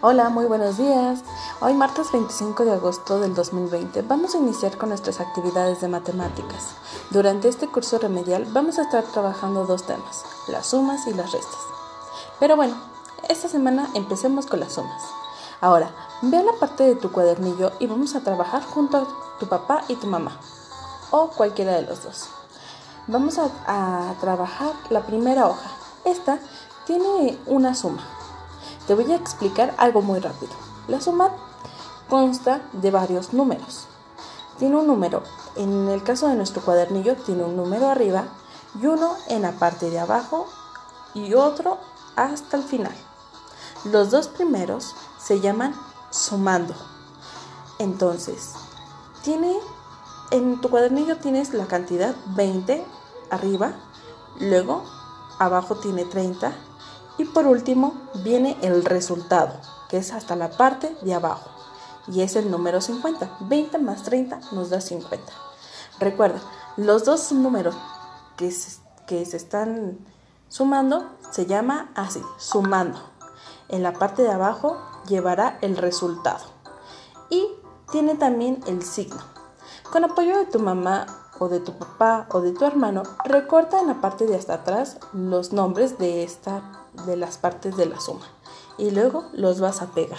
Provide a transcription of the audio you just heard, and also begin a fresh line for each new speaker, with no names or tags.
Hola, muy buenos días. Hoy martes 25 de agosto del 2020 vamos a iniciar con nuestras actividades de matemáticas. Durante este curso remedial vamos a estar trabajando dos temas, las sumas y las restas. Pero bueno, esta semana empecemos con las sumas. Ahora, ve a la parte de tu cuadernillo y vamos a trabajar junto a tu papá y tu mamá, o cualquiera de los dos. Vamos a, a trabajar la primera hoja. Esta tiene una suma. Te voy a explicar algo muy rápido. La suma consta de varios números. Tiene un número, en el caso de nuestro cuadernillo, tiene un número arriba y uno en la parte de abajo y otro hasta el final. Los dos primeros se llaman sumando. Entonces, tiene en tu cuadernillo tienes la cantidad 20 arriba, luego abajo tiene 30 y por último viene el resultado, que es hasta la parte de abajo. Y es el número 50. 20 más 30 nos da 50. Recuerda, los dos números que se, que se están sumando se llama así, sumando. En la parte de abajo llevará el resultado. Y tiene también el signo. Con apoyo de tu mamá o de tu papá o de tu hermano, recorta en la parte de hasta atrás los nombres de esta de las partes de la suma y luego los vas a pegar.